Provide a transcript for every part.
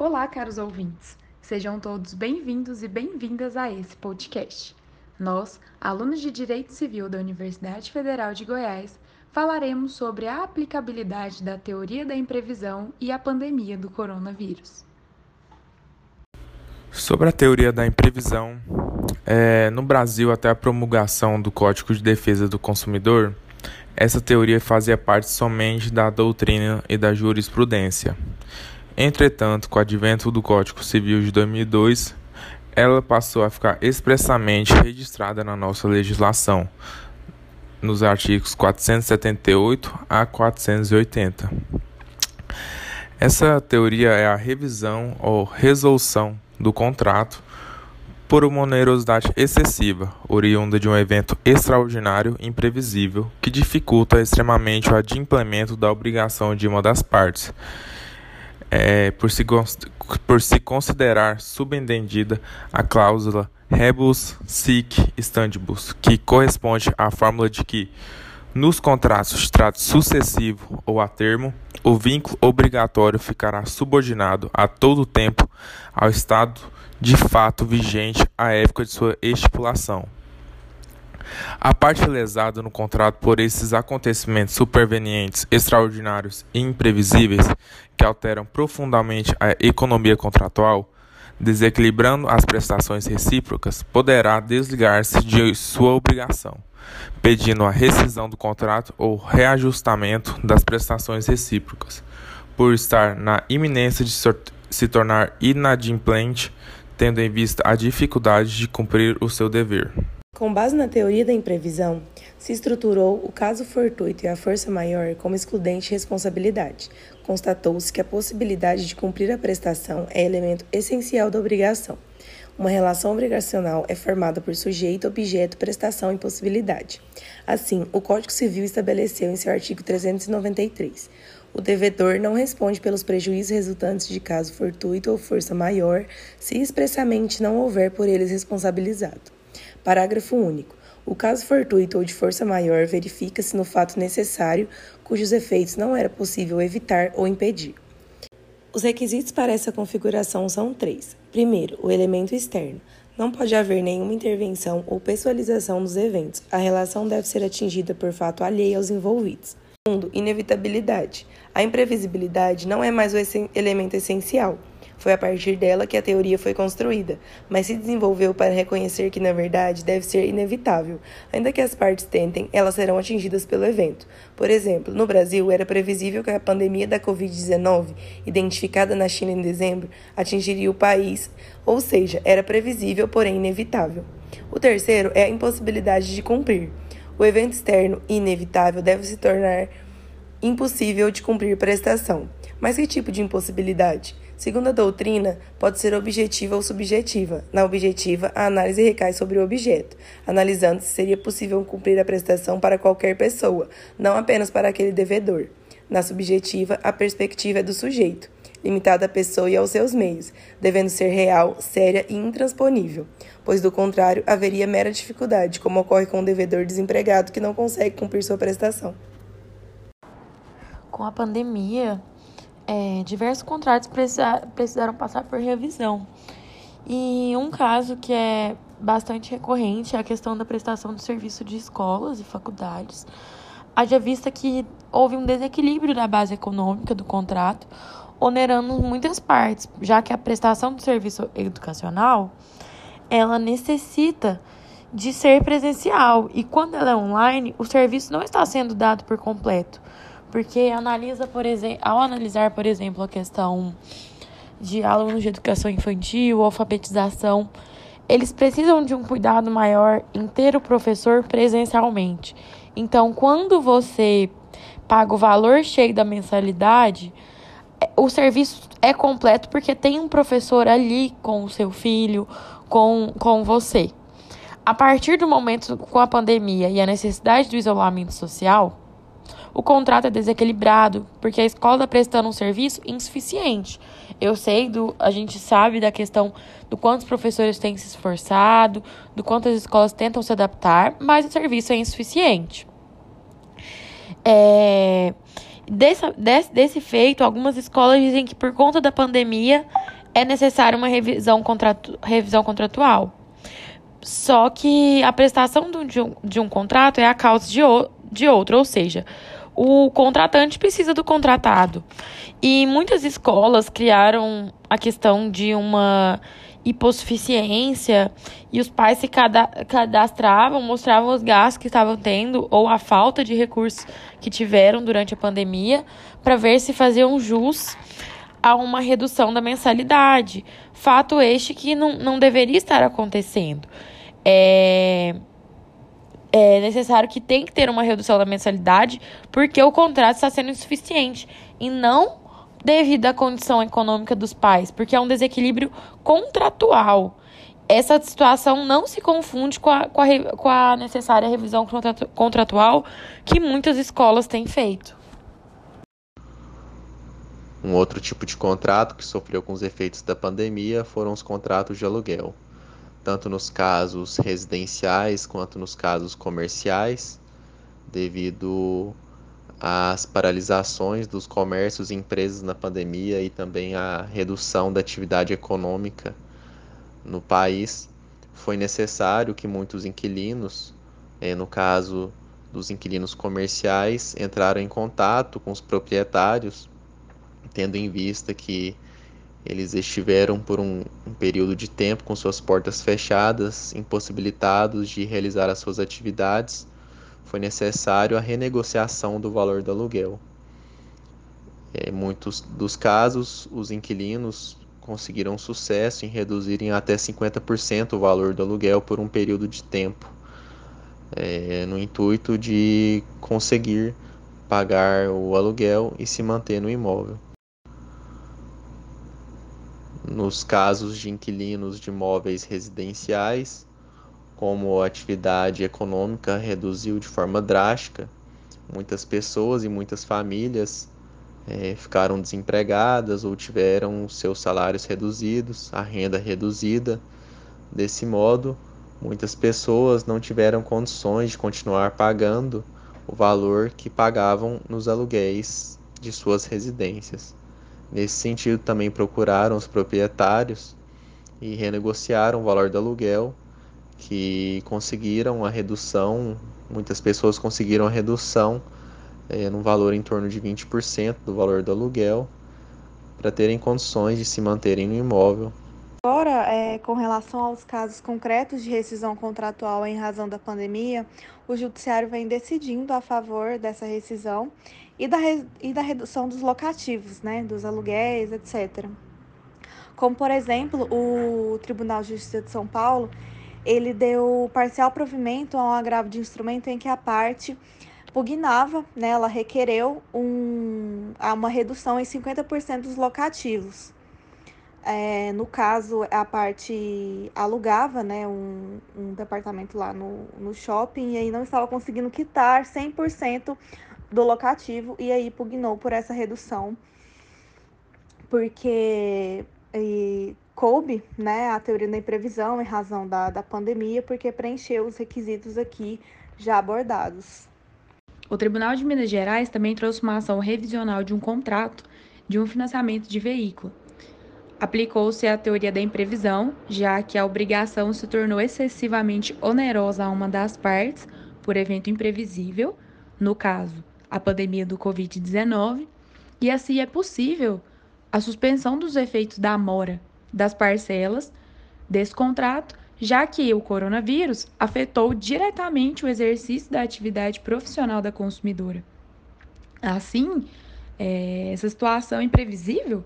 Olá, caros ouvintes. Sejam todos bem-vindos e bem-vindas a esse podcast. Nós, alunos de Direito Civil da Universidade Federal de Goiás, falaremos sobre a aplicabilidade da teoria da imprevisão e a pandemia do coronavírus. Sobre a teoria da imprevisão, é, no Brasil, até a promulgação do Código de Defesa do Consumidor, essa teoria fazia parte somente da doutrina e da jurisprudência. Entretanto, com o advento do Código Civil de 2002, ela passou a ficar expressamente registrada na nossa legislação, nos artigos 478 a 480. Essa teoria é a revisão ou resolução do contrato por uma onerosidade excessiva, oriunda de um evento extraordinário e imprevisível que dificulta extremamente o adimplemento da obrigação de uma das partes é, por, se, por se considerar subentendida a cláusula rebus sic stantibus, que corresponde à fórmula de que, nos contratos de trato sucessivo ou a termo, o vínculo obrigatório ficará subordinado a todo tempo ao estado de fato vigente à época de sua estipulação. A parte lesada no contrato por esses acontecimentos supervenientes, extraordinários e imprevisíveis, que alteram profundamente a economia contratual, desequilibrando as prestações recíprocas, poderá desligar-se de sua obrigação, pedindo a rescisão do contrato ou reajustamento das prestações recíprocas, por estar na iminência de se tornar inadimplente, tendo em vista a dificuldade de cumprir o seu dever. Com base na teoria da imprevisão, se estruturou o caso fortuito e a força maior como excludente de responsabilidade. Constatou-se que a possibilidade de cumprir a prestação é elemento essencial da obrigação. Uma relação obrigacional é formada por sujeito, objeto, prestação e possibilidade. Assim, o Código Civil estabeleceu em seu artigo 393: o devedor não responde pelos prejuízos resultantes de caso fortuito ou força maior, se expressamente não houver por eles responsabilizado. Parágrafo único. O caso fortuito ou de força maior verifica-se no fato necessário cujos efeitos não era possível evitar ou impedir. Os requisitos para essa configuração são três. Primeiro, o elemento externo. Não pode haver nenhuma intervenção ou pessoalização dos eventos. A relação deve ser atingida por fato alheio aos envolvidos. Segundo, inevitabilidade. A imprevisibilidade não é mais o elemento essencial. Foi a partir dela que a teoria foi construída, mas se desenvolveu para reconhecer que, na verdade, deve ser inevitável. Ainda que as partes tentem, elas serão atingidas pelo evento. Por exemplo, no Brasil, era previsível que a pandemia da Covid-19, identificada na China em dezembro, atingiria o país, ou seja, era previsível, porém inevitável. O terceiro é a impossibilidade de cumprir. O evento externo inevitável deve se tornar impossível de cumprir prestação. Mas que tipo de impossibilidade? Segundo a doutrina, pode ser objetiva ou subjetiva. Na objetiva, a análise recai sobre o objeto, analisando se seria possível cumprir a prestação para qualquer pessoa, não apenas para aquele devedor. Na subjetiva, a perspectiva é do sujeito, limitada à pessoa e aos seus meios, devendo ser real, séria e intransponível, pois do contrário haveria mera dificuldade, como ocorre com um devedor desempregado que não consegue cumprir sua prestação. Com a pandemia, é, diversos contratos precisa, precisaram passar por revisão. E um caso que é bastante recorrente é a questão da prestação do serviço de escolas e faculdades. Haja vista que houve um desequilíbrio da base econômica do contrato, onerando muitas partes, já que a prestação do serviço educacional ela necessita de ser presencial e quando ela é online, o serviço não está sendo dado por completo porque analisa, por exemplo, ao analisar, por exemplo, a questão de alunos de educação infantil, alfabetização, eles precisam de um cuidado maior em ter o professor presencialmente. Então, quando você paga o valor cheio da mensalidade, o serviço é completo porque tem um professor ali com o seu filho, com, com você. A partir do momento com a pandemia e a necessidade do isolamento social, o contrato é desequilibrado, porque a escola está prestando um serviço insuficiente. Eu sei, do, a gente sabe da questão do quanto os professores têm se esforçado, do quanto as escolas tentam se adaptar, mas o serviço é insuficiente. É, Desse, desse, desse feito, algumas escolas dizem que por conta da pandemia é necessária uma revisão, contratu, revisão contratual. Só que a prestação de um, de um contrato é a causa de, o, de outro, ou seja, o contratante precisa do contratado. E muitas escolas criaram a questão de uma hipossuficiência e os pais se cadastravam, mostravam os gastos que estavam tendo ou a falta de recursos que tiveram durante a pandemia para ver se faziam jus a uma redução da mensalidade. Fato este que não, não deveria estar acontecendo. É, é necessário que tem que ter uma redução da mensalidade porque o contrato está sendo insuficiente e não devido à condição econômica dos pais, porque é um desequilíbrio contratual. Essa situação não se confunde com a, com a, com a necessária revisão contratual que muitas escolas têm feito. Um outro tipo de contrato que sofreu com os efeitos da pandemia foram os contratos de aluguel, tanto nos casos residenciais quanto nos casos comerciais, devido às paralisações dos comércios e empresas na pandemia e também a redução da atividade econômica no país, foi necessário que muitos inquilinos, eh, no caso dos inquilinos comerciais, entraram em contato com os proprietários tendo em vista que eles estiveram por um, um, período de tempo com suas portas fechadas, impossibilitados de realizar as suas atividades, foi necessário a renegociação do valor do aluguel. Em muitos dos casos, os inquilinos conseguiram sucesso em reduzirem até 50% o valor do aluguel por um período de tempo, é, no intuito de conseguir pagar o aluguel e se manter no imóvel. Nos casos de inquilinos de imóveis residenciais, como a atividade econômica reduziu de forma drástica, muitas pessoas e muitas famílias é, ficaram desempregadas ou tiveram seus salários reduzidos, a renda reduzida. Desse modo, muitas pessoas não tiveram condições de continuar pagando o valor que pagavam nos aluguéis de suas residências. Nesse sentido, também procuraram os proprietários e renegociaram o valor do aluguel, que conseguiram a redução, muitas pessoas conseguiram a redução é, no valor em torno de 20% do valor do aluguel, para terem condições de se manterem no imóvel. Agora, é, com relação aos casos concretos de rescisão contratual em razão da pandemia, o Judiciário vem decidindo a favor dessa rescisão e da, e da redução dos locativos, né, dos aluguéis, etc. Como, por exemplo, o Tribunal de Justiça de São Paulo, ele deu parcial provimento a um agravo de instrumento em que a parte pugnava, né, ela requereu um, uma redução em 50% dos locativos. É, no caso, a parte alugava né, um, um departamento lá no, no shopping e aí não estava conseguindo quitar 100% do locativo e aí pugnou por essa redução, porque e, coube né, a teoria da imprevisão em razão da, da pandemia, porque preencheu os requisitos aqui já abordados. O Tribunal de Minas Gerais também trouxe uma ação revisional de um contrato de um financiamento de veículo. Aplicou-se a teoria da imprevisão, já que a obrigação se tornou excessivamente onerosa a uma das partes por evento imprevisível, no caso, a pandemia do Covid-19, e assim é possível a suspensão dos efeitos da mora das parcelas desse contrato, já que o coronavírus afetou diretamente o exercício da atividade profissional da consumidora. Assim, é, essa situação imprevisível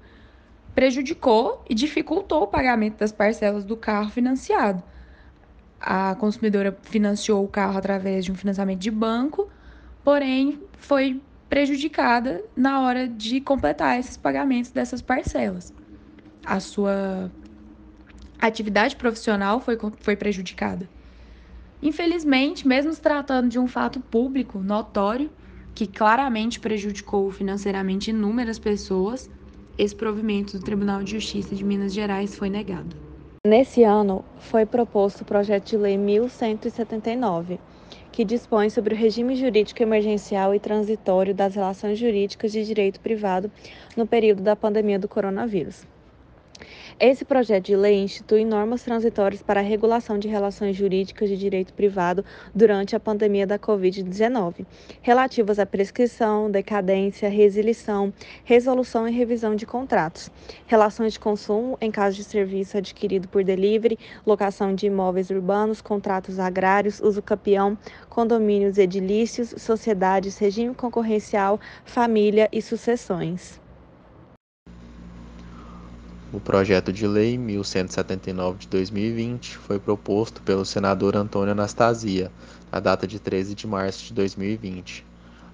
prejudicou e dificultou o pagamento das parcelas do carro financiado. A consumidora financiou o carro através de um financiamento de banco, porém foi prejudicada na hora de completar esses pagamentos dessas parcelas. A sua atividade profissional foi, foi prejudicada. Infelizmente, mesmo se tratando de um fato público, notório, que claramente prejudicou financeiramente inúmeras pessoas, esse provimento do Tribunal de Justiça de Minas Gerais foi negado. Nesse ano, foi proposto o projeto de lei 1179, que dispõe sobre o regime jurídico emergencial e transitório das relações jurídicas de direito privado no período da pandemia do coronavírus. Esse projeto de lei institui normas transitórias para a regulação de relações jurídicas de direito privado durante a pandemia da Covid-19, relativas à prescrição, decadência, resilição, resolução e revisão de contratos, relações de consumo em caso de serviço adquirido por delivery, locação de imóveis urbanos, contratos agrários, uso capião, condomínios edilícios, sociedades, regime concorrencial, família e sucessões. O projeto de lei 1179 de 2020 foi proposto pelo senador Antônio Anastasia, na data de 13 de março de 2020.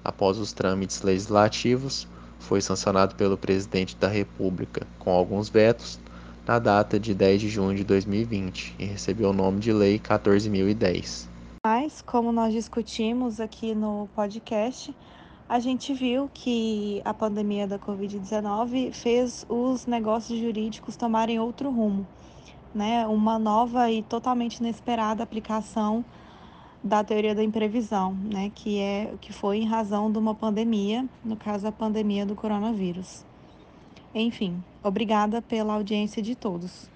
Após os trâmites legislativos, foi sancionado pelo presidente da República, com alguns vetos, na data de 10 de junho de 2020 e recebeu o nome de Lei 14010. Mas, como nós discutimos aqui no podcast, a gente viu que a pandemia da Covid-19 fez os negócios jurídicos tomarem outro rumo, né? Uma nova e totalmente inesperada aplicação da teoria da imprevisão, né? Que é que foi em razão de uma pandemia, no caso a pandemia do coronavírus. Enfim, obrigada pela audiência de todos.